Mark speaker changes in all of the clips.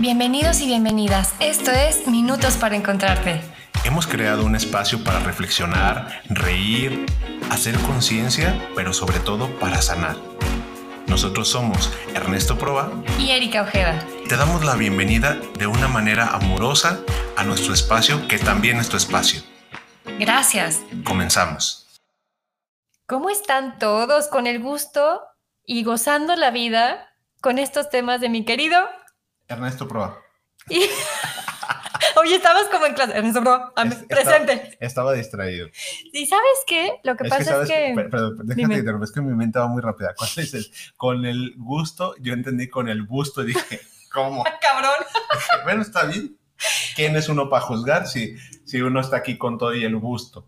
Speaker 1: Bienvenidos y bienvenidas. Esto es Minutos para Encontrarte.
Speaker 2: Hemos creado un espacio para reflexionar, reír, hacer conciencia, pero sobre todo para sanar. Nosotros somos Ernesto Proa
Speaker 1: y Erika Ojeda.
Speaker 2: Te damos la bienvenida de una manera amorosa a nuestro espacio, que también es tu espacio.
Speaker 1: Gracias.
Speaker 2: Comenzamos.
Speaker 1: ¿Cómo están todos con el gusto y gozando la vida con estos temas de mi querido
Speaker 2: Ernesto Proa?
Speaker 1: Oye, estabas como en clase. Ernesto Proa, presente.
Speaker 2: Estaba, distraído.
Speaker 1: ¿Y sabes qué? Lo que pasa es que.
Speaker 2: Perdón, déjate interrumpir, es que mi mente va muy rápida. Cuando dices con el gusto, yo entendí con el busto, dije, ¿cómo?
Speaker 1: Cabrón.
Speaker 2: bueno, está bien. ¿Quién es uno para juzgar si, si uno está aquí con todo y el busto?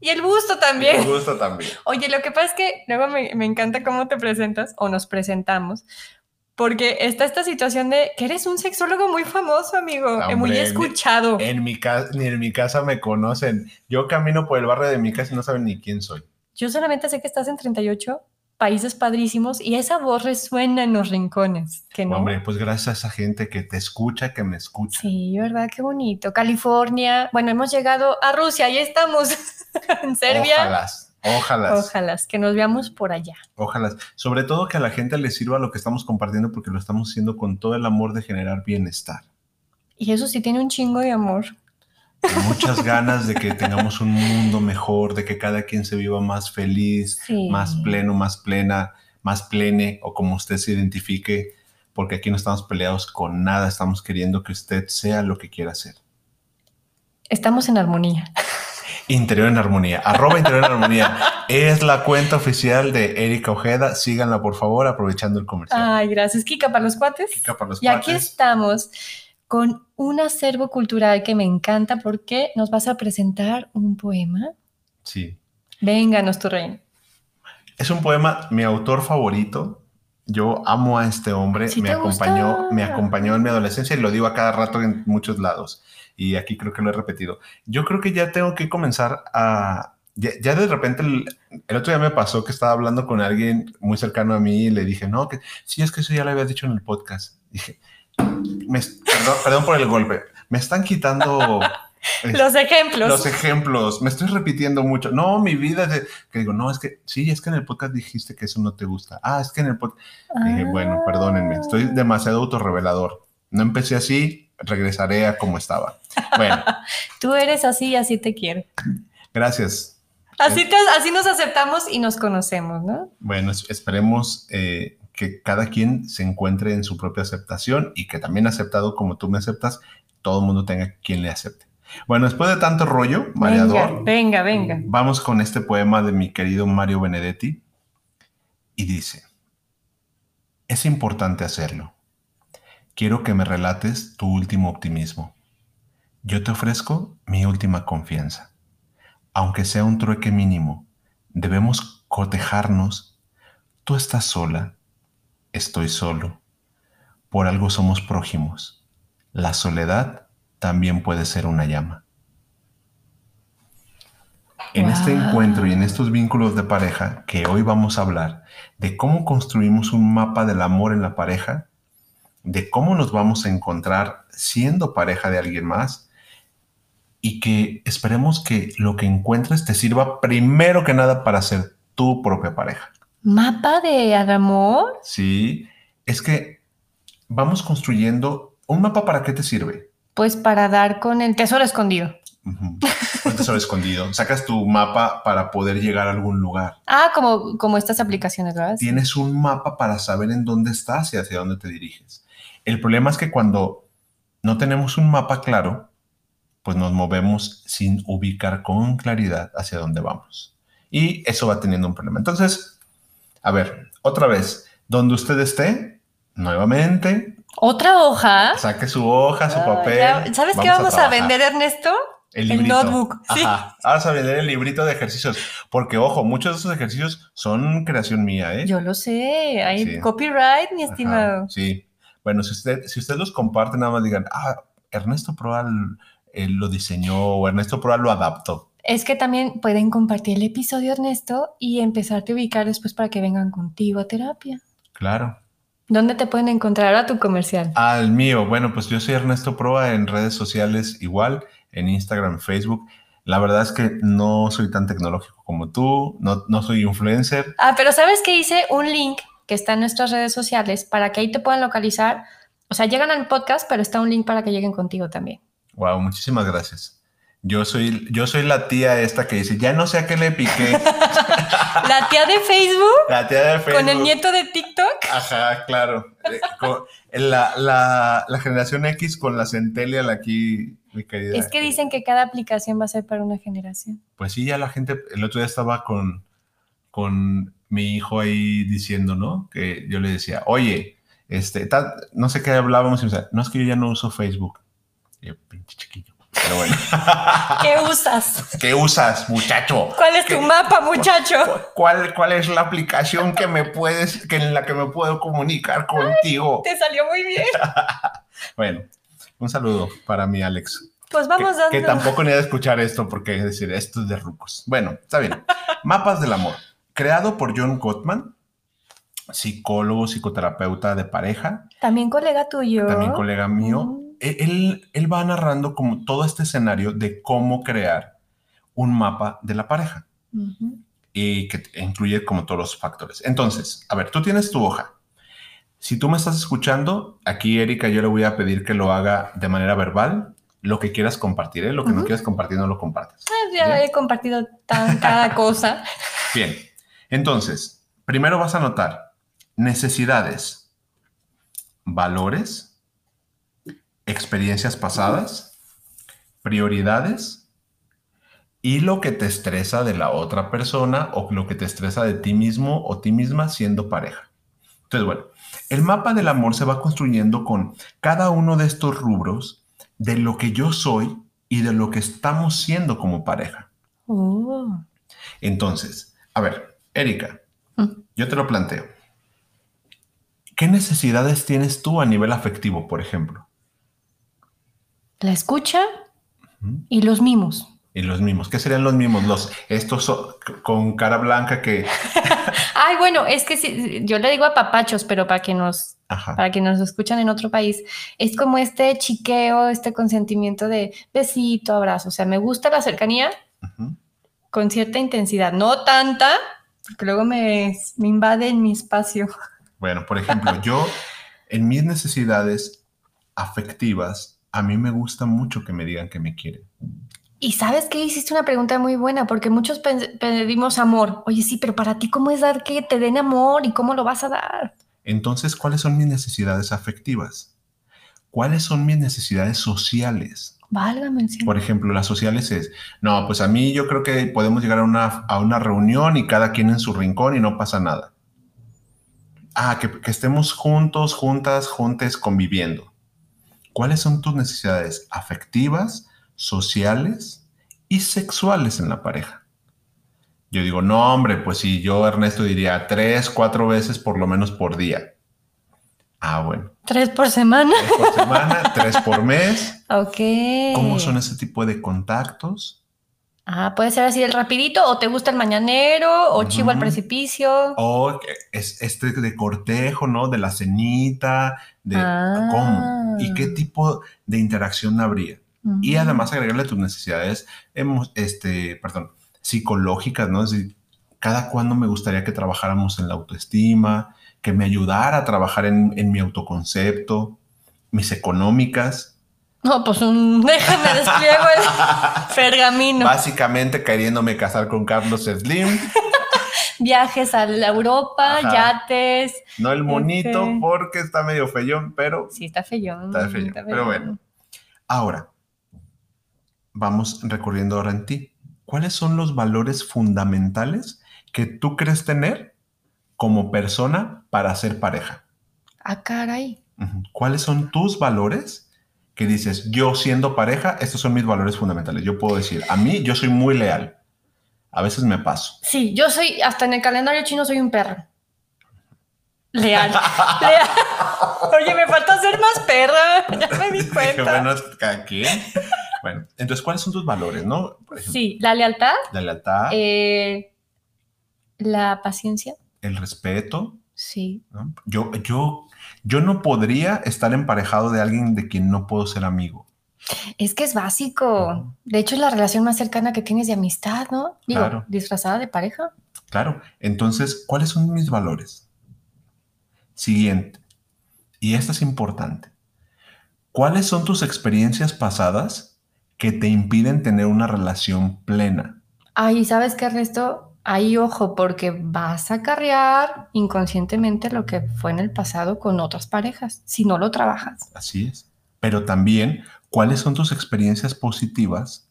Speaker 1: Y el busto también.
Speaker 2: el busto también.
Speaker 1: Oye, lo que pasa es que luego me, me, encanta cómo te presentas o nos presentamos, porque está esta situación de que eres un sexólogo muy famoso, amigo, Hombre, muy escuchado.
Speaker 2: En mi, casa, ni en mi casa me conocen. Yo camino por el barrio de mi casa y no saben ni quién soy.
Speaker 1: Yo solamente sé que estás en 38 países padrísimos y esa voz resuena en los rincones. Que no?
Speaker 2: Hombre, pues gracias a esa gente que te escucha, que me escucha.
Speaker 1: Sí, ¿verdad? Qué bonito. California. Bueno, hemos llegado a Rusia, ahí estamos, en Serbia.
Speaker 2: Ojalá. Ojalá.
Speaker 1: Ojalá, que nos veamos por allá.
Speaker 2: Ojalá. Sobre todo que a la gente le sirva lo que estamos compartiendo porque lo estamos haciendo con todo el amor de generar bienestar.
Speaker 1: Y eso sí tiene un chingo de amor.
Speaker 2: muchas ganas de que tengamos un mundo mejor, de que cada quien se viva más feliz, sí. más pleno, más plena, más plene o como usted se identifique, porque aquí no estamos peleados con nada, estamos queriendo que usted sea lo que quiera ser.
Speaker 1: Estamos en armonía.
Speaker 2: Interior en Armonía, arroba Interior en Armonía. Es la cuenta oficial de Erika Ojeda. Síganla, por favor, aprovechando el comercial.
Speaker 1: Ay, gracias. Kika para los cuates.
Speaker 2: Kika para los
Speaker 1: y
Speaker 2: cuates.
Speaker 1: aquí estamos con un acervo cultural que me encanta porque nos vas a presentar un poema.
Speaker 2: Sí.
Speaker 1: Vénganos, tu reino.
Speaker 2: Es un poema, mi autor favorito. Yo amo a este hombre.
Speaker 1: ¿Sí
Speaker 2: me acompañó,
Speaker 1: gusta?
Speaker 2: me acompañó en mi adolescencia y lo digo a cada rato en muchos lados. Y aquí creo que lo he repetido. Yo creo que ya tengo que comenzar a. Ya, ya de repente, el, el, otro día me pasó que estaba hablando con alguien muy cercano a mí y le dije, no, que sí, es que eso ya lo había dicho en el podcast. Dije, me, perdón, perdón por el golpe. Me están quitando
Speaker 1: los ejemplos.
Speaker 2: Los ejemplos. Me estoy repitiendo mucho. No, mi vida es de, que digo, no, es que sí, es que en el podcast dijiste que eso no te gusta. Ah, es que en el podcast. Ah. Dije, bueno, perdónenme, estoy demasiado autorrevelador. No empecé así, regresaré a como estaba. Bueno.
Speaker 1: Tú eres así y así te quiero.
Speaker 2: Gracias.
Speaker 1: Así, te, así nos aceptamos y nos conocemos, ¿no?
Speaker 2: Bueno, esperemos eh, que cada quien se encuentre en su propia aceptación y que también aceptado como tú me aceptas, todo el mundo tenga quien le acepte. Bueno, después de tanto rollo,
Speaker 1: venga, venga, venga.
Speaker 2: Vamos con este poema de mi querido Mario Benedetti y dice: Es importante hacerlo. Quiero que me relates tu último optimismo. Yo te ofrezco mi última confianza. Aunque sea un trueque mínimo, debemos cotejarnos. Tú estás sola, estoy solo. Por algo somos prójimos. La soledad también puede ser una llama. En wow. este encuentro y en estos vínculos de pareja que hoy vamos a hablar de cómo construimos un mapa del amor en la pareja, de cómo nos vamos a encontrar siendo pareja de alguien más y que esperemos que lo que encuentres te sirva primero que nada para ser tu propia pareja.
Speaker 1: ¿Mapa de amor?
Speaker 2: Sí, es que vamos construyendo un mapa para qué te sirve.
Speaker 1: Pues para dar con el tesoro escondido.
Speaker 2: Uh -huh. Tesoro escondido. Sacas tu mapa para poder llegar a algún lugar.
Speaker 1: Ah, como, como estas aplicaciones, ¿verdad?
Speaker 2: Tienes un mapa para saber en dónde estás y hacia dónde te diriges. El problema es que cuando no tenemos un mapa claro, pues nos movemos sin ubicar con claridad hacia dónde vamos. Y eso va teniendo un problema. Entonces, a ver, otra vez, donde usted esté, nuevamente,
Speaker 1: ¿Otra hoja?
Speaker 2: Saque su hoja, su papel.
Speaker 1: Ya, ¿Sabes qué vamos a, a, vender, Ernesto?
Speaker 2: El,
Speaker 1: el notebook. Sí.
Speaker 2: Ajá. Vamos a vender el librito de ejercicios. Porque, ojo, muchos de esos ejercicios son creación mía, ¿eh?
Speaker 1: Yo lo sé. Hay sí. copyright, mi estimado.
Speaker 2: Ajá. Sí. Bueno, si usted, si usted los comparte, nada más digan, ah, Ernesto Proal eh, lo diseñó o Ernesto Proal lo adaptó.
Speaker 1: Es que también pueden compartir el episodio, Ernesto, y empezarte a ubicar después para que vengan contigo a terapia.
Speaker 2: Claro.
Speaker 1: ¿Dónde te pueden encontrar a tu comercial?
Speaker 2: Al mío. Bueno, pues yo soy Ernesto Proa en redes sociales igual, en Instagram, Facebook. La verdad es que no soy tan tecnológico como tú, no, no soy influencer.
Speaker 1: Ah, pero ¿sabes que hice un link que está en nuestras redes sociales para que ahí te puedan localizar? O sea, llegan al podcast, pero está un link para que lleguen contigo también.
Speaker 2: Wow, muchísimas gracias. Yo soy, yo soy la tía esta que dice, ya no sé a qué le piqué.
Speaker 1: la tía de Facebook.
Speaker 2: La tía de Facebook.
Speaker 1: Con el nieto de TikTok.
Speaker 2: Ajá, claro. Eh, la, la, la, generación X con la Centennial aquí, mi querida.
Speaker 1: Es que dicen que cada aplicación va a ser para una generación.
Speaker 2: Pues sí, ya la gente, el otro día estaba con, con mi hijo ahí diciendo, ¿no? Que yo le decía, oye, este, no sé qué hablábamos y me decía, no es que yo ya no uso Facebook. Y yo, pinche chiquillo. Pero bueno.
Speaker 1: ¿Qué usas?
Speaker 2: ¿Qué usas, muchacho?
Speaker 1: ¿Cuál es tu mapa, muchacho?
Speaker 2: ¿cuál, ¿Cuál es la aplicación que me puedes, que en la que me puedo comunicar contigo?
Speaker 1: te salió muy bien.
Speaker 2: bueno, un saludo para mi Alex.
Speaker 1: Pues vamos
Speaker 2: que, dando. Que tampoco ni a escuchar esto porque es decir, esto es de rucos. Bueno, está bien. Mapas del amor. Creado por John Gottman, psicólogo, psicoterapeuta de pareja.
Speaker 1: También colega tuyo.
Speaker 2: También colega mío. Mm. E-, él, él va narrando como todo este escenario de cómo crear un mapa de la pareja y que incluye como todos los factores. Entonces, a ver, tú tienes tu hoja. Si tú me estás escuchando, aquí Erika, yo le voy a pedir que lo haga de manera verbal. Lo que quieras compartir, ¿eh? lo que no quieras compartir, no lo compartes.
Speaker 1: Ah, ya he compartido tan, cada cosa.
Speaker 2: Bien, entonces, primero vas a anotar necesidades, valores, experiencias pasadas, prioridades y lo que te estresa de la otra persona o lo que te estresa de ti mismo o ti misma siendo pareja. Entonces, bueno, el mapa del amor se va construyendo con cada uno de estos rubros de lo que yo soy y de lo que estamos siendo como pareja. Oh. Entonces, a ver, Erika, mm. yo te lo planteo. ¿Qué necesidades tienes tú a nivel afectivo, por ejemplo?
Speaker 1: La escucha y los mimos.
Speaker 2: Y los mimos. ¿Qué serían los mimos? Los, estos con cara blanca que...
Speaker 1: Ay, bueno, es que si, yo le digo a papachos, pero para que nos... Para que nos escuchan en otro país, es como este chiqueo, este consentimiento de besito, abrazo. O sea, me gusta la cercanía con cierta intensidad, no tanta, porque luego me, me invade en mi espacio.
Speaker 2: Bueno, por ejemplo, yo en mis necesidades afectivas a mí me gusta mucho que me digan que me quieren.
Speaker 1: Y sabes que hiciste una pregunta muy buena, porque muchos pedimos amor. Oye, sí, pero para ti, ¿cómo es dar que te den amor y cómo lo vas a dar?
Speaker 2: Entonces, ¿cuáles son mis necesidades afectivas? ¿Cuáles son mis necesidades sociales?
Speaker 1: Válgame.
Speaker 2: Por ejemplo, las sociales es, no, pues a mí yo creo que podemos llegar a una, a una reunión y cada quien en su rincón y no pasa nada. Ah, que, que estemos juntos, juntas, juntes, conviviendo. ¿Cuáles son tus necesidades afectivas, sociales y sexuales en la pareja? Yo digo, no, hombre, pues si yo, Ernesto, diría tres, cuatro veces por lo menos por día. Ah, bueno.
Speaker 1: ¿Tres por semana?
Speaker 2: Tres por semana, tres por mes.
Speaker 1: Ok.
Speaker 2: ¿Cómo son ese tipo de contactos?
Speaker 1: Ah, puede ser así el rapidito, o te gusta el mañanero, o chivo al precipicio.
Speaker 2: O es este de cortejo, ¿no? De la cenita, de cómo y qué ah. tipo de interacción habría. Y además agregarle tus necesidades, este, perdón, psicológicas, ¿no? Es decir, cada cuándo me gustaría que trabajáramos en la autoestima, que me ayudara a trabajar en, en mi autoconcepto, mis económicas,
Speaker 1: no, pues un déjame despliego el pergamino.
Speaker 2: Básicamente queriéndome casar con Carlos Slim.
Speaker 1: Viajes a la Europa, yates.
Speaker 2: No el monito este. porque está medio feyón, pero.
Speaker 1: Sí, está feyón.
Speaker 2: Está feyón. Pero bueno. Ahora, vamos recorriendo ahora en ti. ¿Cuáles son los valores fundamentales que tú crees tener como persona para ser pareja?
Speaker 1: Ah, caray.
Speaker 2: ¿Cuáles son tus valores? que dices, yo siendo pareja, estos son mis valores fundamentales. Yo puedo decir, a mí yo soy muy leal. A veces me paso.
Speaker 1: Sí, yo soy, hasta en el calendario chino soy un perro. Leal. leal. Oye, me falta ser más perra. Ya me di cuenta.
Speaker 2: bueno, cada quien. Bueno, entonces, ¿cuáles son tus valores, no?
Speaker 1: sí, la lealtad.
Speaker 2: La lealtad.
Speaker 1: Eh, la paciencia.
Speaker 2: El respeto.
Speaker 1: Sí.
Speaker 2: Yo, yo Yo no podría estar emparejado de alguien de quien no puedo ser amigo.
Speaker 1: Es que es básico. De hecho, es la relación más cercana que tienes de amistad, ¿no? Digo, disfrazada de pareja.
Speaker 2: Claro. Entonces, ¿cuáles son mis valores? Siguiente. Y esto es importante. ¿Cuáles son tus experiencias pasadas que te impiden tener una relación plena?
Speaker 1: Ay, ¿sabes qué, Ernesto? Ahí ojo, porque vas a carrear inconscientemente lo que fue en el pasado con otras parejas, si no lo trabajas.
Speaker 2: Así es. Pero también, ¿cuáles son tus experiencias positivas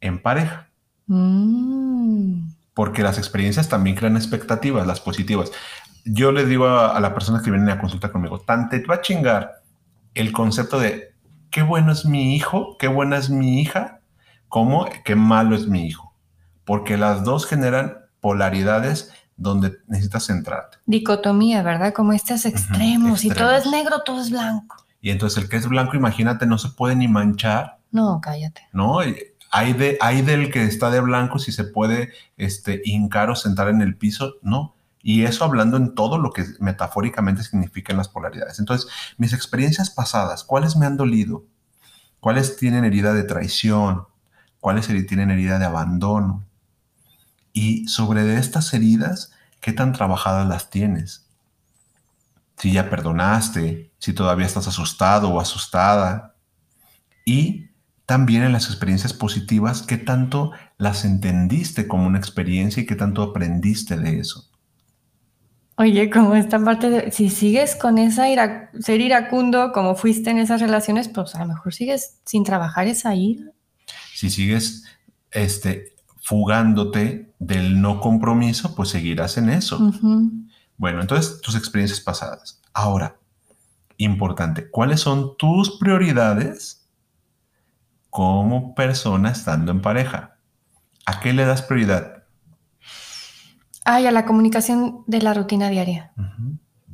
Speaker 2: en pareja? Mm. Porque las experiencias también crean expectativas, las positivas. Yo le digo a, la persona que viene a consulta conmigo, tanto te va a chingar el concepto de qué bueno es mi hijo, qué buena es mi hija, como qué malo es mi hijo. Porque las dos generan polaridades donde necesitas centrarte.
Speaker 1: Dicotomía, ¿verdad? Como estos extremos, y todo es negro, todo es blanco.
Speaker 2: Y entonces el que es blanco, imagínate, no se puede ni manchar.
Speaker 1: No, cállate.
Speaker 2: No, hay, de, hay del que está de blanco si se puede este, hincar o sentar en el piso, no. Y eso hablando en todo lo que metafóricamente significan las polaridades. Entonces, mis experiencias pasadas, ¿cuáles me han dolido? ¿Cuáles tienen herida de traición? ¿Cuáles tienen herida de abandono? Y sobre estas heridas, ¿qué tan trabajadas las tienes? Si ya perdonaste, si todavía estás asustado o asustada. Y también en las experiencias positivas, ¿qué tanto las entendiste como una experiencia y qué tanto aprendiste de eso?
Speaker 1: Oye, como esta parte de, si sigues con esa ser iracundo como fuiste en esas relaciones, pues a lo mejor sigues sin trabajar esa ira.
Speaker 2: Si sigues este, fugándote del no compromiso, pues seguirás en eso. Bueno, entonces tus experiencias pasadas. Ahora, importante, ¿cuáles son tus prioridades como persona estando en pareja? ¿A qué le das prioridad?
Speaker 1: Ay, a la comunicación de la rutina diaria.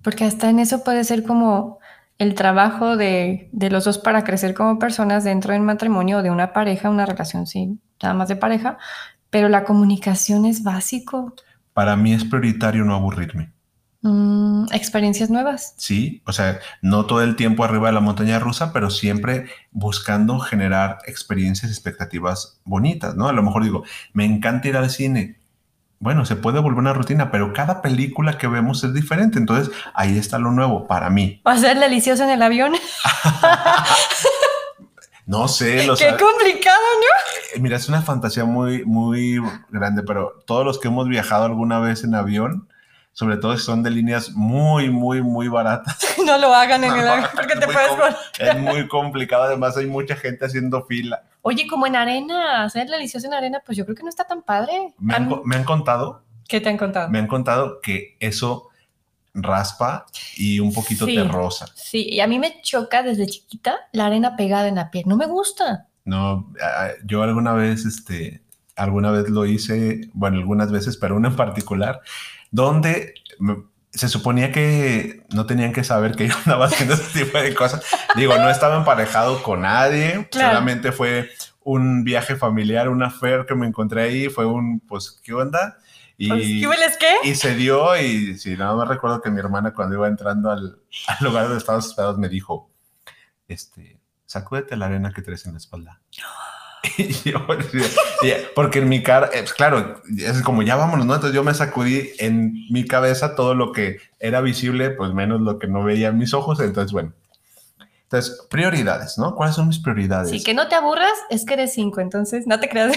Speaker 1: Porque hasta en eso puede ser como el trabajo de, los dos para crecer como personas dentro del matrimonio o de una pareja, una relación, sí, nada más de pareja, pero la comunicación es básico.
Speaker 2: Para mí es prioritario no aburrirme.
Speaker 1: Mm, experiencias nuevas.
Speaker 2: Sí, o sea, no todo el tiempo arriba de la montaña rusa, pero siempre buscando generar experiencias, expectativas bonitas, ¿no? A lo mejor digo, me encanta ir al cine, bueno, se puede volver una rutina, pero cada película que vemos es diferente. Entonces, ahí está lo nuevo para mí.
Speaker 1: ¿Va a ser delicioso en el avión?
Speaker 2: no sé.
Speaker 1: Qué complicado, ¿no?
Speaker 2: Eh, mira, es una fantasía muy, muy grande, pero todos los que hemos viajado alguna vez en avión, sobre todo si son de líneas muy, muy, muy baratas.
Speaker 1: No lo hagan en el avión porque te puedes.
Speaker 2: Es muy complicado, además hay mucha gente haciendo fila.
Speaker 1: Oye, como en arena, hacer delicioso en arena, pues yo creo que no está tan padre.
Speaker 2: Me han, contado.
Speaker 1: ¿Qué te han contado?
Speaker 2: Me han contado que eso raspa y un poquito te rosa.
Speaker 1: Sí, y a mí me choca desde chiquita la arena pegada en la piel. No me gusta.
Speaker 2: No, yo alguna vez, este, alguna vez lo hice, bueno, algunas veces, pero una en particular, donde se suponía que no tenían que saber que yo andaba haciendo ese tipo de cosas. Digo, no estaba emparejado con nadie, solamente fue un viaje familiar, una affair que me encontré ahí, fue un, pues, ¿qué onda?
Speaker 1: Y, pues, ¿qué?
Speaker 2: Y se dio, y si nada más recuerdo que mi hermana cuando iba entrando al, al lugar donde estábamos hospedados me dijo, este, sacúdete la arena que traes en la espalda. porque en mi cara, eh, pues, claro, es como ya vámonos, ¿no? Entonces yo me sacudí en mi cabeza todo lo que era visible, pues menos lo que no veía en mis ojos. Entonces, bueno, entonces, prioridades, ¿no? ¿Cuáles son mis prioridades?
Speaker 1: Sí, que no te aburras, es que eres cinco, entonces no te creas.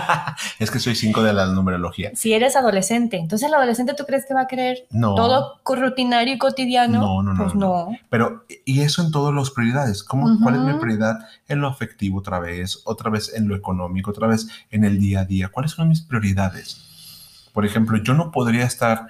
Speaker 2: es que soy cinco de la numerología.
Speaker 1: Si eres adolescente, entonces el adolescente tú crees que va a querer todo rutinario y cotidiano. No, no, no. Pues no.
Speaker 2: Pero, y eso en todas las prioridades. ¿Cómo, ¿Cuál es mi prioridad en lo afectivo otra vez? Otra vez en lo económico, otra vez en el día a día. ¿Cuáles son mis prioridades? Por ejemplo, yo no podría estar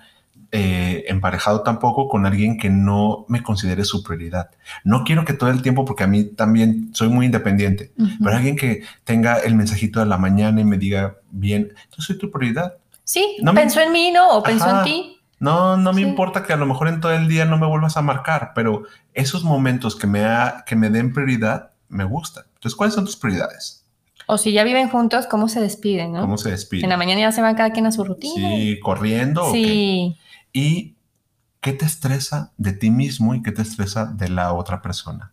Speaker 2: eh, emparejado tampoco con alguien que no me considere su prioridad. No quiero que todo el tiempo, porque a mí también soy muy independiente, pero alguien que tenga el mensajito de la mañana y me diga, bien, yo soy tu prioridad.
Speaker 1: Sí, no pensó en mí, ¿no? O pensó en ti.
Speaker 2: No, no me importa que a lo mejor en todo el día no me vuelvas a marcar, pero esos momentos que me, que me den prioridad me gustan. Entonces, ¿cuáles son tus prioridades?
Speaker 1: O si ya viven juntos, ¿cómo se despiden? ¿no?
Speaker 2: ¿Cómo se despiden?
Speaker 1: En la mañana ya se van cada quien a su rutina.
Speaker 2: Sí, corriendo. Sí. Y ¿qué te estresa de ti mismo y qué te estresa de la otra persona?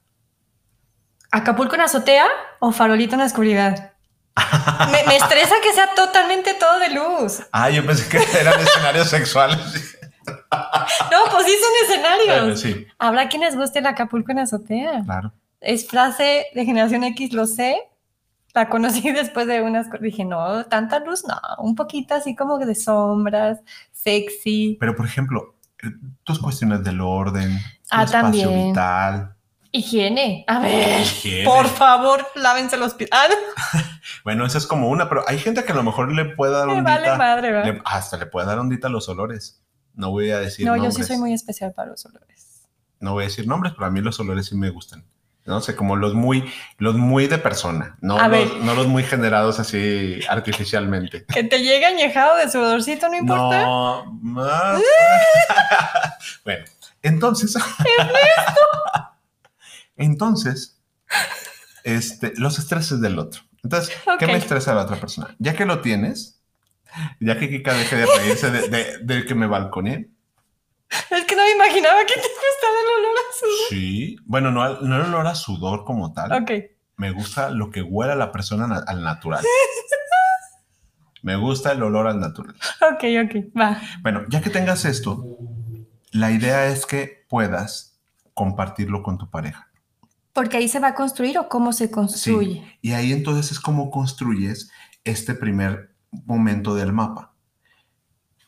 Speaker 1: ¿Acapulco en azotea o farolito en la oscuridad? me, estresa que sea totalmente todo de luz.
Speaker 2: Ah, yo pensé que eran escenarios sexuales.
Speaker 1: no, pues sí son escenarios. sí. Habrá quienes guste el Acapulco en azotea.
Speaker 2: Claro.
Speaker 1: Es frase de generación X, lo sé. La conocí después de unas cosas. Dije, no, tanta luz, no. Un poquito así como de sombras, sexy.
Speaker 2: Pero, por ejemplo, eh, tus cuestiones del orden, ah, espacio también. vital
Speaker 1: Higiene. A ver, por favor, lávense los pies. Ah,
Speaker 2: bueno, esa es como una, pero hay gente que a lo mejor le puede dar ondita. Vale madre, hasta le puede dar ondita a los olores. No voy a decir
Speaker 1: No, yo sí soy muy especial para los olores.
Speaker 2: No voy a decir nombres, pero a mí los olores sí me gustan. No sé, como los muy, los muy de persona, no, los, no los muy generados así artificialmente.
Speaker 1: Que te llegue añejado de sudorcito, no importa. No, más.
Speaker 2: bueno, entonces. Entonces, este, los estreses del otro. Entonces, ¿qué me estresa a la otra persona? Ya que lo tienes, ya que Kika deje de reírse de, que me balconé.
Speaker 1: Es que no me imaginaba que te gustaba el olor a sudor.
Speaker 2: Sí, bueno, no, no el olor a sudor como tal. Ok. Me gusta lo que huele a la persona al natural. me gusta el olor al natural.
Speaker 1: Ok, ok, va.
Speaker 2: Bueno, ya que tengas esto, la idea es que puedas compartirlo con tu pareja.
Speaker 1: Porque ahí se va a construir o cómo se construye.
Speaker 2: Sí. Y ahí entonces es como construyes este primer momento del mapa.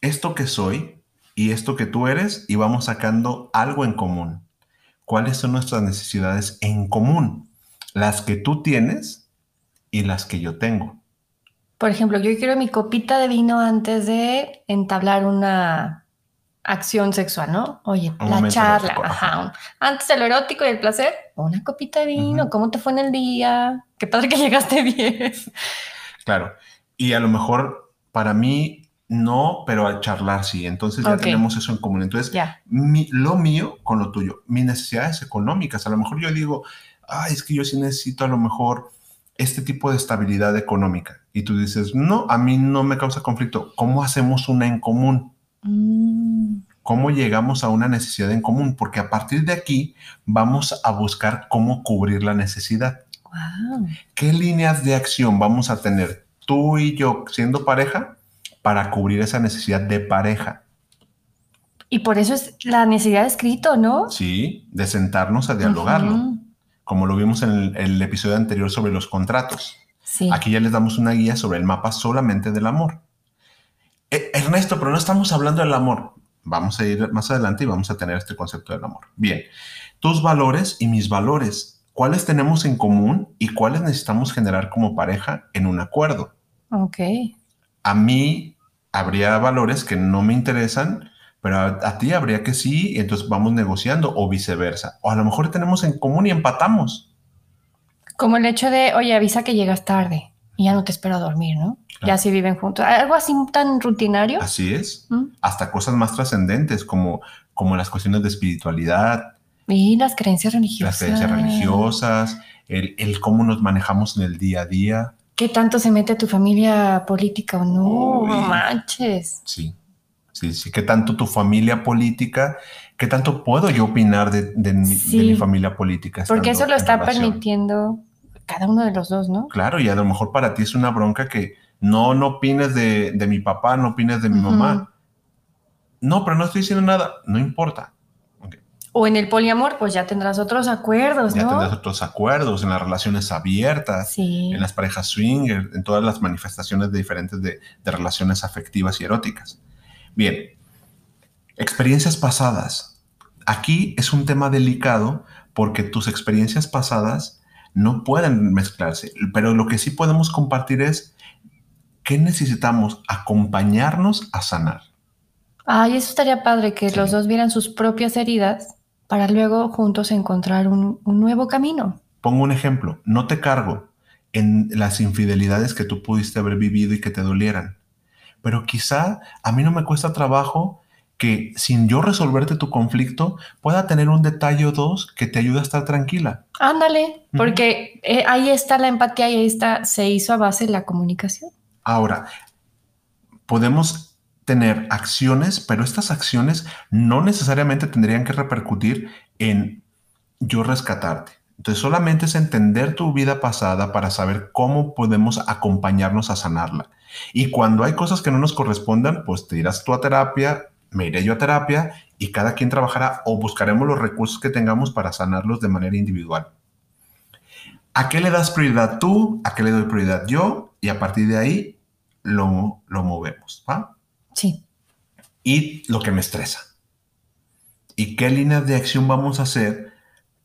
Speaker 2: Esto que soy y esto que tú eres y vamos sacando algo en común. ¿Cuáles son nuestras necesidades en común? Las que tú tienes y las que yo tengo.
Speaker 1: Por ejemplo, yo quiero mi copita de vino antes de entablar una acción sexual, ¿no? Oye, la charla, ajá. Antes del erótico y el placer, una copita de vino, ¿cómo te fue en el día? Qué padre que llegaste bien.
Speaker 2: Claro. Y a lo mejor para mí no, pero al charlar sí. Entonces ya tenemos eso en común. Entonces, lo mío con lo tuyo, mis necesidades económicas. A lo mejor yo digo, ay, es que yo sí necesito a lo mejor este tipo de estabilidad económica. Y tú dices, no, a mí no me causa conflicto. ¿Cómo hacemos una en común? Mm. ¿Cómo llegamos a una necesidad en común? Porque a partir de aquí vamos a buscar cómo cubrir la necesidad. ¿Qué líneas de acción vamos a tener tú y yo siendo pareja para cubrir esa necesidad de pareja?
Speaker 1: Y por eso es la necesidad de escrito, ¿no?
Speaker 2: Sí, de sentarnos a dialogarlo, como lo vimos en el, episodio anterior sobre los contratos. Aquí ya les damos una guía sobre el mapa solamente del amor. Eh, Ernesto, pero no estamos hablando del amor. Vamos a ir más adelante y vamos a tener este concepto del amor. Bien, tus valores y mis valores, ¿cuáles tenemos en común y cuáles necesitamos generar como pareja en un acuerdo?
Speaker 1: Ok.
Speaker 2: A mí habría valores que no me interesan, pero a, ti habría que sí, y entonces vamos negociando o viceversa. O a lo mejor tenemos en común y empatamos.
Speaker 1: Como el hecho de, oye, avisa que llegas tarde y ya no te espero a dormir, ¿no? Ya si viven juntos. Algo así tan rutinario.
Speaker 2: Así es. ¿Mm? Hasta cosas más trascendentes como, como las cuestiones de espiritualidad.
Speaker 1: Y las creencias religiosas.
Speaker 2: Las creencias religiosas, el, el cómo nos manejamos en el día a día.
Speaker 1: ¿Qué tanto se mete tu familia política o no? No manches.
Speaker 2: Sí, sí, sí. ¿Qué tanto tu familia política? ¿Qué tanto puedo yo opinar de, de, mi, familia política?
Speaker 1: Porque eso lo está permitiendo cada uno de los dos, ¿no?
Speaker 2: Claro, y a lo mejor para ti es una bronca que no, no opines de, mi papá, no opines de mi mamá. No, pero no estoy diciendo nada, no importa.
Speaker 1: O en el poliamor, pues ya tendrás otros acuerdos,
Speaker 2: ¿no? Ya tendrás otros acuerdos en las relaciones abiertas, en las parejas swinger, en todas las manifestaciones de diferentes de, de relaciones afectivas y eróticas. Bien, experiencias pasadas. Aquí es un tema delicado porque tus experiencias pasadas no pueden mezclarse, pero lo que sí podemos compartir es que necesitamos acompañarnos a sanar.
Speaker 1: Ay, eso estaría padre que los dos vieran sus propias heridas para luego juntos encontrar un, un nuevo camino.
Speaker 2: Pongo un ejemplo, no te cargo en las infidelidades que tú pudiste haber vivido y que te dolieran, pero quizá a mí no me cuesta trabajo que sin yo resolverte tu conflicto pueda tener un detalle o dos que te ayude a estar tranquila.
Speaker 1: Ándale, porque eh, ahí está la empatía y ahí está, se hizo a base de la comunicación.
Speaker 2: Ahora, podemos tener acciones, pero estas acciones no necesariamente tendrían que repercutir en yo rescatarte. Entonces solamente es entender tu vida pasada para saber cómo podemos acompañarnos a sanarla. Y cuando hay cosas que no nos correspondan, pues te irás tú a terapia, me iré yo a terapia y cada quien trabajará o buscaremos los recursos que tengamos para sanarlos de manera individual. ¿A qué le das prioridad tú? ¿A qué le doy prioridad yo? Y a partir de ahí lo, lo movemos. ¿va?
Speaker 1: Sí.
Speaker 2: Y lo que me estresa. ¿Y qué líneas de acción vamos a hacer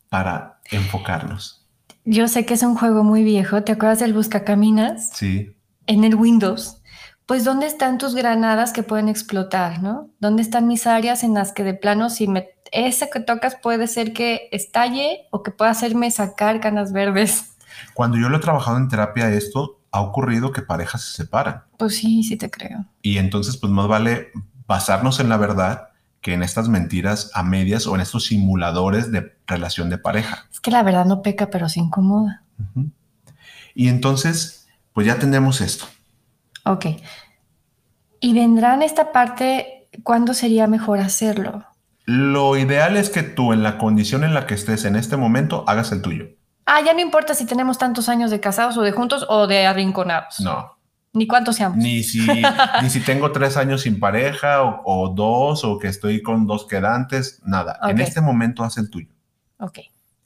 Speaker 2: para enfocarnos?
Speaker 1: Yo sé que es un juego muy viejo. ¿Te acuerdas del Buscacaminas?
Speaker 2: Sí.
Speaker 1: En el Windows. Pues, ¿dónde están tus granadas que pueden explotar, no? ¿Dónde están mis áreas en las que de plano, si me, esa que tocas puede ser que estalle o que pueda hacerme sacar canas verdes?
Speaker 2: Cuando yo lo he trabajado en terapia, esto ha ocurrido que parejas se separan.
Speaker 1: Pues sí, sí te creo.
Speaker 2: Y entonces, pues más vale basarnos en la verdad que en estas mentiras a medias o en estos simuladores de relación de pareja.
Speaker 1: Es que la verdad no peca, pero se incomoda.
Speaker 2: Y entonces, pues ya tenemos esto.
Speaker 1: Ok. Y vendrá en esta parte, ¿cuándo sería mejor hacerlo?
Speaker 2: Lo ideal es que tú, en la condición en la que estés en este momento, hagas el tuyo.
Speaker 1: Ah, ya no importa si tenemos tantos años de casados o de juntos o de arrinconados.
Speaker 2: No.
Speaker 1: Ni cuántos seamos.
Speaker 2: Ni si, ni si tengo tres años sin pareja o, dos o que estoy con dos quedantes, nada. En este momento haz el tuyo.
Speaker 1: Ok.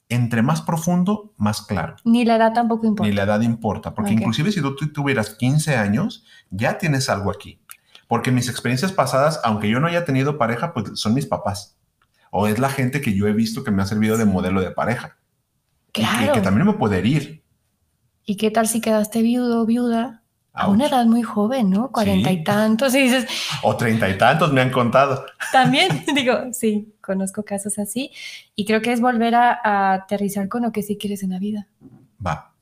Speaker 2: Entre más profundo, más claro.
Speaker 1: Ni la edad tampoco importa.
Speaker 2: Ni la edad importa, porque inclusive si tú, tú tuvieras 15 años, ya tienes algo aquí. Porque mis experiencias pasadas, aunque yo no haya tenido pareja, pues son mis papás. O es la gente que yo he visto que me ha servido de modelo de pareja.
Speaker 1: Claro.
Speaker 2: Y que, también me puede herir.
Speaker 1: ¿Y qué tal si quedaste viudo o viuda? A una edad muy joven, ¿no? Cuarenta y tantos. Y dices,
Speaker 2: o treinta y tantos me han contado.
Speaker 1: También, digo, sí, conozco casos así. Y creo que es volver a, aterrizar con lo que sí quieres en la vida.
Speaker 2: Va.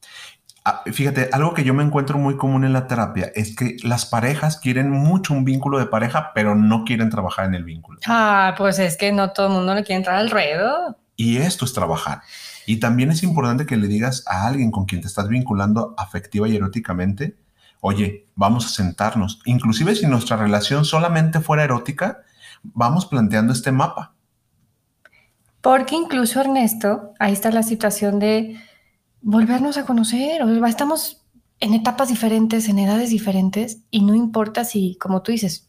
Speaker 2: Ah, fíjate, algo que yo me encuentro muy común en la terapia es que las parejas quieren mucho un vínculo de pareja, pero no quieren trabajar en el vínculo.
Speaker 1: Ah, pues es que no todo el mundo le quiere entrar al ruedo.
Speaker 2: Y esto es trabajar. Y también es importante que le digas a alguien con quien te estás vinculando afectiva y eróticamente, oye, vamos a sentarnos. Inclusive si nuestra relación solamente fuera erótica, vamos planteando este mapa.
Speaker 1: Porque incluso Ernesto, ahí está la situación de volvernos a conocer. estamos en etapas diferentes, en edades diferentes, y no importa si, como tú dices,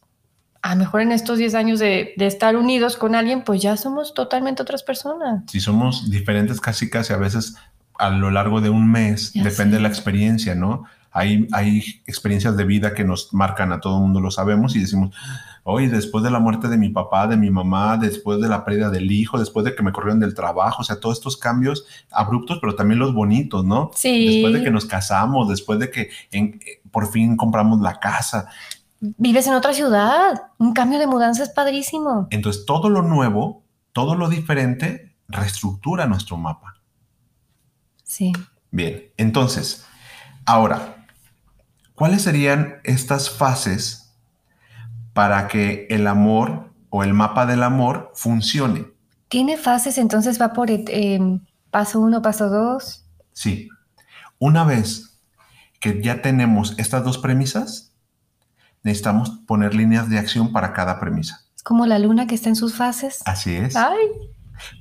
Speaker 1: a lo mejor en estos 10 años de, estar unidos con alguien, pues ya somos totalmente otras personas.
Speaker 2: Si somos diferentes casi casi a veces a lo largo de un mes, depende de la experiencia, ¿no? Hay, hay experiencias de vida que nos marcan a todo el mundo, lo sabemos, y decimos, oye, después de la muerte de mi papá, de mi mamá, después de la pérdida del hijo, después de que me corrieron del trabajo, o sea, todos estos cambios abruptos, pero también los bonitos, ¿no?
Speaker 1: Sí.
Speaker 2: Después de que nos casamos, después de que por fin compramos la casa,
Speaker 1: vives en otra ciudad. Un cambio de mudanza es padrísimo.
Speaker 2: Entonces, todo lo nuevo, todo lo diferente, reestructura nuestro mapa.
Speaker 1: Sí.
Speaker 2: Bien, entonces, ahora, ¿cuáles serían estas fases para que el amor o el mapa del amor funcione?
Speaker 1: ¿Tiene fases? Entonces va por em, paso uno, paso dos.
Speaker 2: Sí. Una vez que ya tenemos estas dos premisas, necesitamos poner líneas de acción para cada premisa.
Speaker 1: Es como la luna que está en sus fases.
Speaker 2: Así es.
Speaker 1: Ay.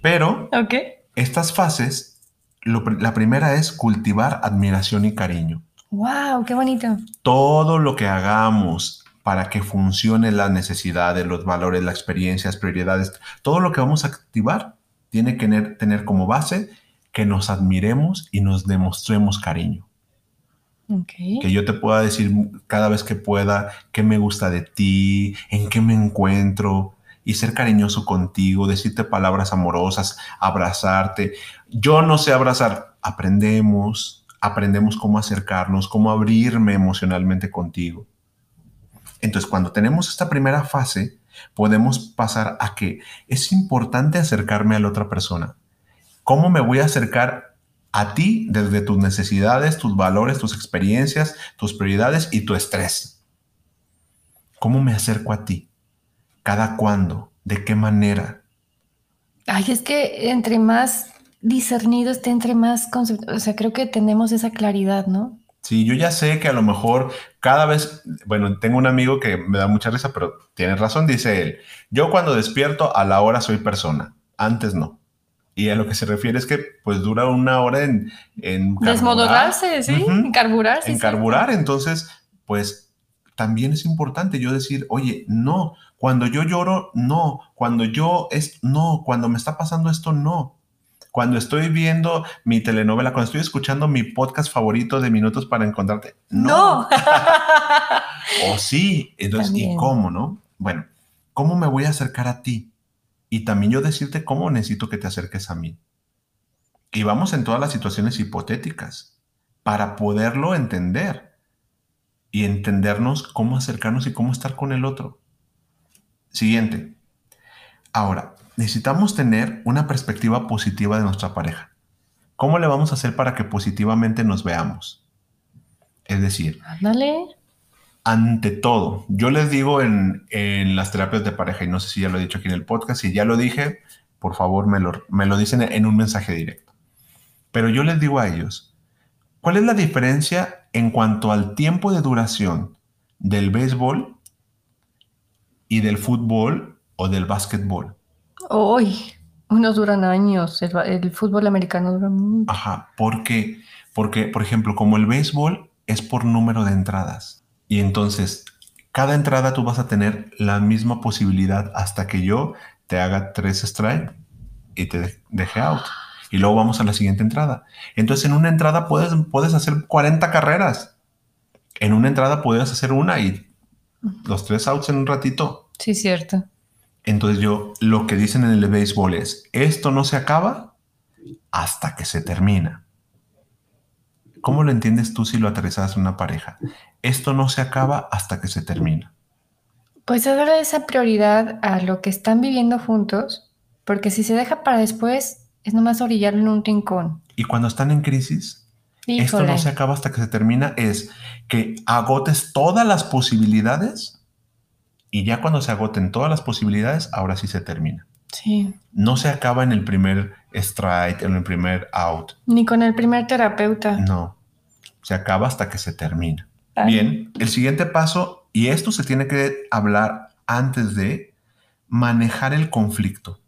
Speaker 2: Pero
Speaker 1: okay.
Speaker 2: estas fases, la primera es cultivar admiración y cariño.
Speaker 1: ¡Wow! ¡Qué bonito!
Speaker 2: Todo lo que hagamos para que funcione las necesidades, los valores, las experiencias, prioridades, todo lo que vamos a activar tiene que tener, tener como base que nos admiremos y nos demostremos cariño. Que yo te pueda decir cada vez que pueda qué me gusta de ti, en qué me encuentro y ser cariñoso contigo, decirte palabras amorosas, abrazarte. Yo no sé abrazar, aprendemos, aprendemos cómo acercarnos, cómo abrirme emocionalmente contigo. Entonces, cuando tenemos esta primera fase, podemos pasar a que es importante acercarme a la otra persona. ¿Cómo me voy a acercar a ti desde tus necesidades, tus valores, tus experiencias, tus prioridades y tu estrés. ¿Cómo me acerco a ti? ¿Cada cuándo? ¿De qué manera?
Speaker 1: Ay, es que entre más discernido esté, entre más, o sea, creo que tenemos esa claridad, ¿no?
Speaker 2: Sí, yo ya sé que a lo mejor cada vez, bueno, tengo un amigo que me da mucha risa, pero tiene razón, dice él, yo cuando despierto a la hora soy persona, antes no. Y a lo que se refiere es que pues dura una hora en... en
Speaker 1: sí, en carburar.
Speaker 2: en carburar, entonces pues también es importante yo decir, oye, no, cuando yo lloro, no, cuando yo es, no, cuando me está pasando esto, no cuando estoy viendo mi telenovela, cuando estoy escuchando mi podcast favorito de Minutos para Encontrarte. No. o sí. Entonces, ¿y cómo, no? Bueno, ¿cómo me voy a acercar a ti? Y también yo decirte cómo necesito que te acerques a mí. Y vamos en todas las situaciones hipotéticas para poderlo entender y entendernos cómo acercarnos y cómo estar con el otro. Siguiente. Ahora, necesitamos tener una perspectiva positiva de nuestra pareja. ¿Cómo le vamos a hacer para que positivamente nos veamos? Es decir, ante todo, yo les digo en, las terapias de pareja, y no sé si ya lo he dicho aquí en el podcast, si ya lo dije, por favor me lo, me lo dicen en un mensaje directo. Pero yo les digo a ellos, ¿cuál es la diferencia en cuanto al tiempo de duración del béisbol y del fútbol o del básquetbol?
Speaker 1: Uy, unos duran años, el, fútbol americano dura mucho.
Speaker 2: Ajá, porque, porque, por ejemplo, como el béisbol es por número de entradas. Y entonces, cada entrada tú vas a tener la misma posibilidad hasta que yo te haga tres strike y te deje out. Y luego vamos a la siguiente entrada. Entonces, en una entrada puedes, puedes hacer 40 carreras. En una entrada puedes hacer una y los tres outs en un ratito.
Speaker 1: Sí, cierto.
Speaker 2: Entonces yo, lo que dicen en el béisbol es, esto no se acaba hasta que se termina. ¿Cómo lo entiendes tú si lo aterrizas en una pareja? Esto no se acaba hasta que se termina.
Speaker 1: Pues darle esa prioridad a lo que están viviendo juntos, porque si se deja para después, es nomás orillarlo en un rincón.
Speaker 2: Y cuando están en crisis, esto no se acaba hasta que se termina, es que agotes todas las posibilidades y ya cuando se agoten todas las posibilidades, ahora sí se termina.
Speaker 1: Sí.
Speaker 2: No se acaba en el primer strike, en el primer out.
Speaker 1: Ni con el primer terapeuta.
Speaker 2: No. Se acaba hasta que se termina. Bien, el siguiente paso, y esto se tiene que hablar antes de manejar el conflicto.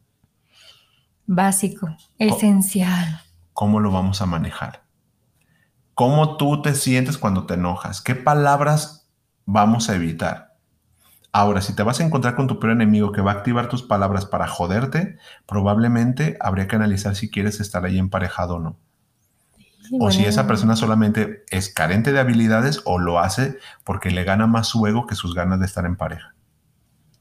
Speaker 1: Básico, esencial.
Speaker 2: ¿Cómo lo vamos a manejar? ¿Cómo tú te sientes cuando te enojas? ¿Qué palabras vamos a evitar? Ahora, si te vas a encontrar con tu peor enemigo que va a activar tus palabras para joderte, probablemente habría que analizar si quieres estar ahí emparejado o no. O si esa persona solamente es carente de habilidades o lo hace porque le gana más su ego que sus ganas de estar en pareja.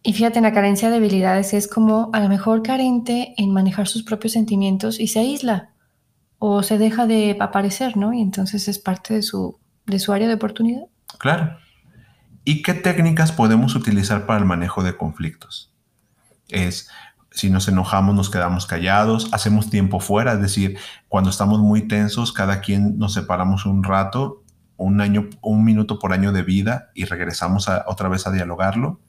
Speaker 1: Y fíjate, la carencia de habilidades es como a lo mejor carente en manejar sus propios sentimientos y se aísla o se deja de aparecer, ¿no? Y entonces es parte de su, de su área de oportunidad.
Speaker 2: Claro. ¿Y qué técnicas podemos utilizar para el manejo de conflictos? Es, si nos enojamos, nos quedamos callados, hacemos tiempo fuera, es decir, cuando estamos muy tensos, cada quien nos separamos un rato, un año, un minuto por año de vida y regresamos otra vez a dialogarlo.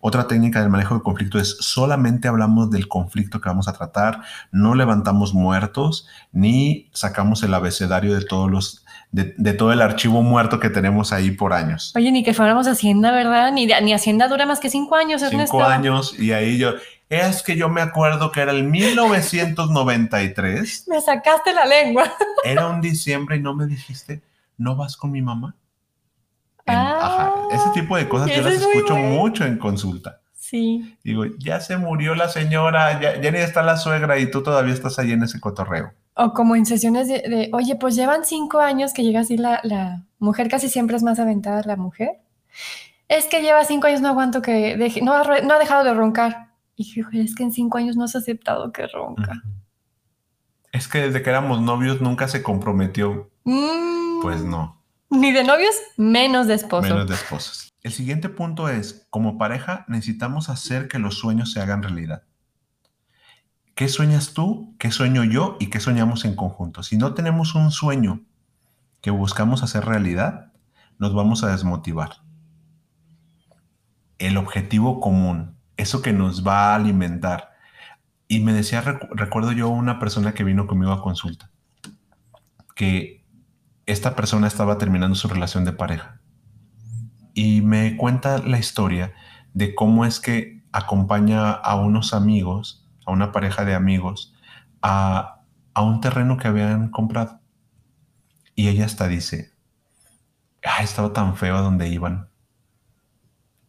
Speaker 2: Otra técnica del manejo de conflicto es solamente hablamos del conflicto que vamos a tratar, no levantamos muertos ni sacamos el abecedario de todos los de, todo el archivo muerto que tenemos ahí por años.
Speaker 1: Oye, ni que fuéramos Hacienda, ¿verdad? Ni, ni Hacienda dura más que cinco años,
Speaker 2: Ernesto. Cinco años, y ahí yo, es que yo me acuerdo que era el 1993.
Speaker 1: me sacaste la lengua.
Speaker 2: era un diciembre y no me dijiste, ¿no vas con mi mamá? ajá, ese tipo de cosas yo las escucho mucho en consulta.
Speaker 1: Sí.
Speaker 2: Digo, ya se murió la señora, ya, ya ni está la suegra y tú todavía estás ahí en ese cotorreo.
Speaker 1: O como en sesiones de, oye, pues llevan cinco años que llega así la, la, mujer, casi siempre es más aventada la mujer. Es que lleva cinco años, no aguanto que deje, no, ha, no ha dejado de roncar. Y dije, es que en cinco años no has aceptado que ronca.
Speaker 2: Es que desde que éramos novios nunca se comprometió. Mm. Pues no.
Speaker 1: Ni de novios, menos de esposos.
Speaker 2: Menos de esposos. El siguiente punto es, como pareja necesitamos hacer que los sueños se hagan realidad. ¿Qué sueñas tú? ¿Qué sueño yo? ¿Y qué soñamos en conjunto? Si no tenemos un sueño que buscamos hacer realidad, nos vamos a desmotivar. El objetivo común, eso que nos va a alimentar. Y me decía, recuerdo yo una persona que vino conmigo a consulta, que esta persona estaba terminando su relación de pareja y me cuenta la historia de cómo es que acompaña a unos amigos, a una pareja de amigos, a, a un terreno que habían comprado. Y ella hasta dice, Ay, estaba tan feo a donde iban.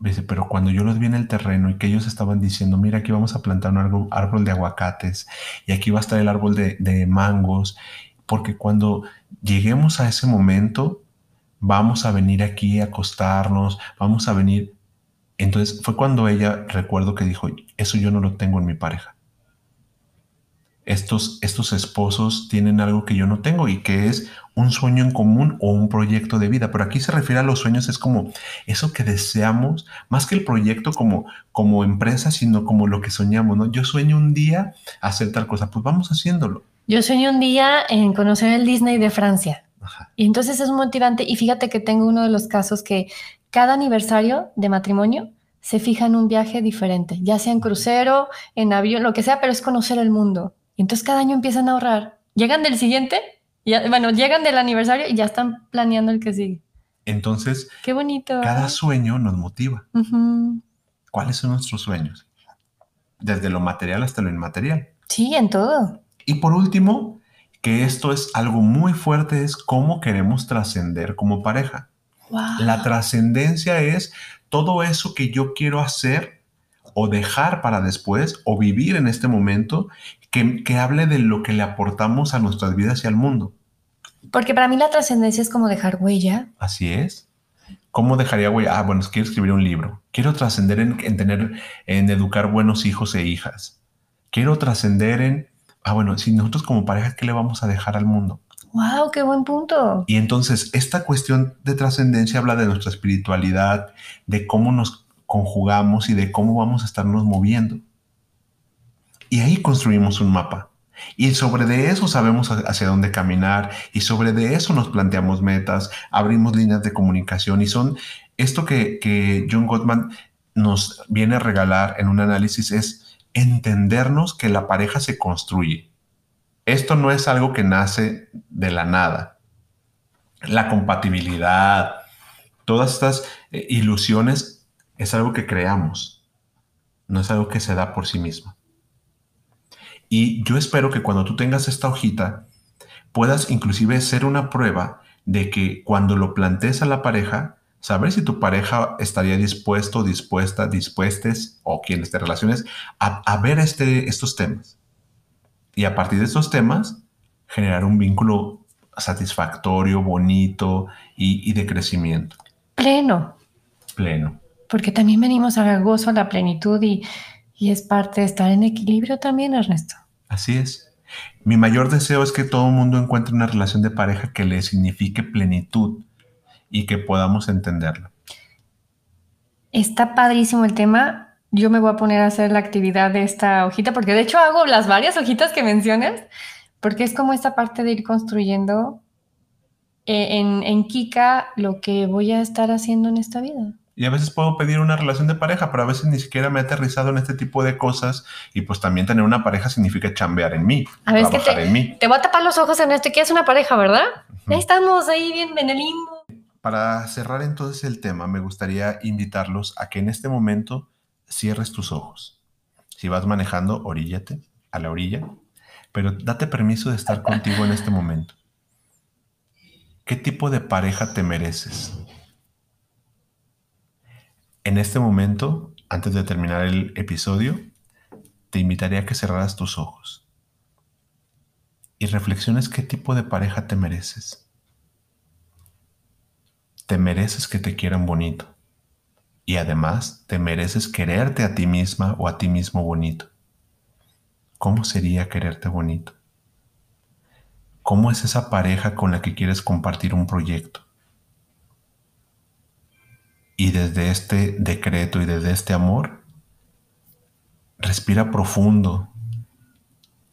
Speaker 2: Dice, pero cuando yo los vi en el terreno y que ellos estaban diciendo, mira, aquí vamos a plantar un árbol, de aguacates y aquí va a estar el árbol de, de mangos, porque cuando lleguemos a ese momento, vamos a venir aquí a acostarnos, vamos a venir. Entonces fue cuando ella, recuerdo que dijo, eso yo no lo tengo en mi pareja estos, estos esposos tienen algo que yo no tengo y que es un sueño en común o un proyecto de vida. Pero aquí se refiere a los sueños, es como eso que deseamos, más que el proyecto como, como empresa, sino como lo que soñamos, ¿no? Yo sueño un día hacer tal cosa, pues vamos haciéndolo.
Speaker 1: Yo sueño un día en conocer el Disney de Francia. Y entonces es motivante. Y fíjate que tengo uno de los casos que cada aniversario de matrimonio se fija en un viaje diferente, ya sea en crucero, en avión, lo que sea, pero es conocer el mundo entonces cada año empiezan a ahorrar. Llegan del siguiente, ya, bueno, llegan del aniversario y ya están planeando el que sigue.
Speaker 2: Entonces,
Speaker 1: qué bonito.
Speaker 2: Cada sueño nos motiva. ¿Cuáles son nuestros sueños? Desde lo material hasta lo inmaterial.
Speaker 1: Sí, en todo.
Speaker 2: Y por último, que esto es algo muy fuerte, es cómo queremos trascender como pareja. La trascendencia es todo eso que yo quiero hacer o dejar para después o vivir en este momento que, hable de lo que le aportamos a nuestras vidas y al mundo.
Speaker 1: Porque para mí la trascendencia es como dejar huella.
Speaker 2: Así es. ¿Cómo dejaría huella? Ah, bueno, quiero escribir un libro. Quiero trascender en, tener, en educar buenos hijos e hijas. Quiero trascender en, ah, bueno, si nosotros como pareja, ¿qué le vamos a dejar al mundo?
Speaker 1: ¡Wow! ¡Qué buen punto!
Speaker 2: Y entonces, esta cuestión de trascendencia habla de nuestra espiritualidad, de cómo nos conjugamos y de cómo vamos a estarnos moviendo. Y ahí construimos un mapa. Y sobre de eso sabemos hacia dónde caminar y sobre de eso nos planteamos metas, abrimos líneas de comunicación y son esto que, que John Gottman nos viene a regalar en un análisis es entendernos que la pareja se construye. Esto no es algo que nace de la nada. La compatibilidad, todas estas eh, ilusiones es algo que creamos, no es algo que se da por sí mismo. Y yo espero que cuando tú tengas esta hojita, puedas inclusive ser una prueba de que cuando lo plantees a la pareja, saber si tu pareja estaría dispuesto, dispuesta, dispuestes o quienes te relaciones a, ver este, estos temas. Y a partir de estos temas, generar un vínculo satisfactorio, bonito y, y de crecimiento.
Speaker 1: Pleno.
Speaker 2: Pleno.
Speaker 1: Porque también venimos al gozo, a la plenitud y, y es parte de estar en equilibrio también, Ernesto.
Speaker 2: Así es. Mi mayor deseo es que todo el mundo encuentre una relación de pareja que le signifique plenitud y que podamos entenderlo.
Speaker 1: Está padrísimo el tema. Yo me voy a poner a hacer la actividad de esta hojita, porque de hecho hago las varias hojitas que mencionas, porque es como esta parte de ir construyendo eh, en, en Kika lo que voy a estar haciendo en esta vida.
Speaker 2: Y a veces puedo pedir una relación de pareja, pero a veces ni siquiera me he aterrizado en este tipo de cosas. Y pues también tener una pareja significa chambear en mí, a ver, trabajar
Speaker 1: te,
Speaker 2: en mí.
Speaker 1: Te voy a tapar los ojos en esto, que es una pareja, ¿verdad? estamos ahí bien en el limbo.
Speaker 2: Para cerrar entonces el tema, me gustaría invitarlos a que en este momento cierres tus ojos. Si vas manejando, oríllate a la orilla, pero date permiso de estar contigo en este momento. ¿Qué tipo de pareja te mereces? En este momento, antes de terminar el episodio, te invitaría a que cerraras tus ojos y reflexiones qué tipo de pareja te mereces. Te mereces que te quieran bonito y además te mereces quererte a ti misma o a ti mismo bonito. ¿Cómo sería quererte bonito? ¿Cómo es esa pareja con la que quieres compartir un proyecto? Y desde este decreto y desde este amor, respira profundo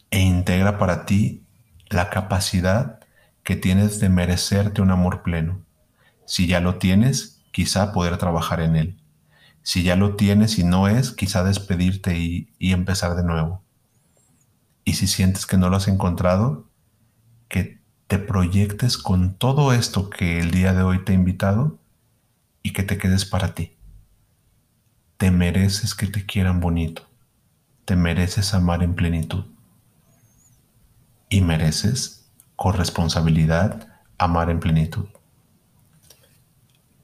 Speaker 2: e integra para ti la capacidad que tienes de merecerte un amor pleno. Si ya lo tienes, quizá poder trabajar en él. Si ya lo tienes y no es, quizá despedirte y, empezar de nuevo. Y si sientes que no lo has encontrado, que te proyectes con todo esto que el día de hoy te he invitado y que te quedes para ti. Te mereces que te quieran bonito. Te mereces amar en plenitud. Y mereces, con responsabilidad, amar en plenitud.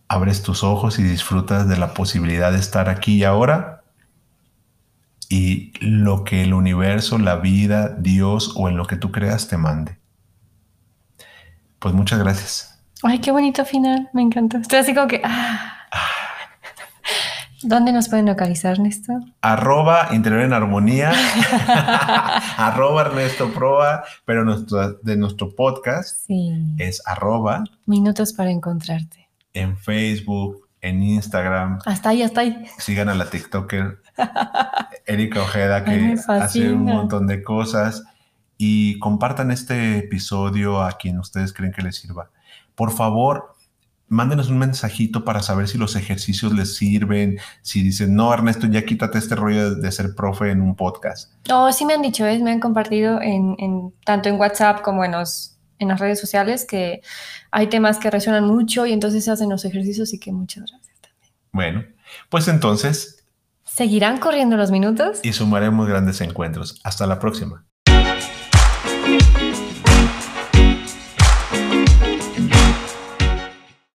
Speaker 2: Abres tus ojos y disfrutas de la posibilidad de estar aquí y ahora y lo que el universo, la vida, Dios o en lo que tú creas te mande. Pues muchas gracias.
Speaker 1: Ay, qué bonito final, me encantó. Estoy así como que... Ah. ¿Dónde nos pueden localizar, Néstor?
Speaker 2: Arroba Interior en Armonía, arroba Ernesto Proa, pero de nuestro podcast es arroba
Speaker 1: Minutos para encontrarte.
Speaker 2: En Facebook, en Instagram.
Speaker 1: Hasta ahí, hasta ahí.
Speaker 2: Sigan a la TikToker Erika Ojeda, que hace un montón de cosas. Y compartan este episodio a quien ustedes creen que les sirva. Por favor, mándenos un mensajito para saber si los ejercicios les sirven, si dicen, no, Ernesto, ya quítate este rollo de, ser profe en un podcast.
Speaker 1: No, sí me han dicho, ¿eh? me han compartido en, tanto en WhatsApp como en, los, en las redes sociales que hay temas que resuenan mucho y entonces se hacen los ejercicios y que muchas gracias también.
Speaker 2: Bueno, pues entonces...
Speaker 1: ¿Seguirán corriendo los minutos?
Speaker 2: Y sumaremos grandes encuentros. Hasta la próxima.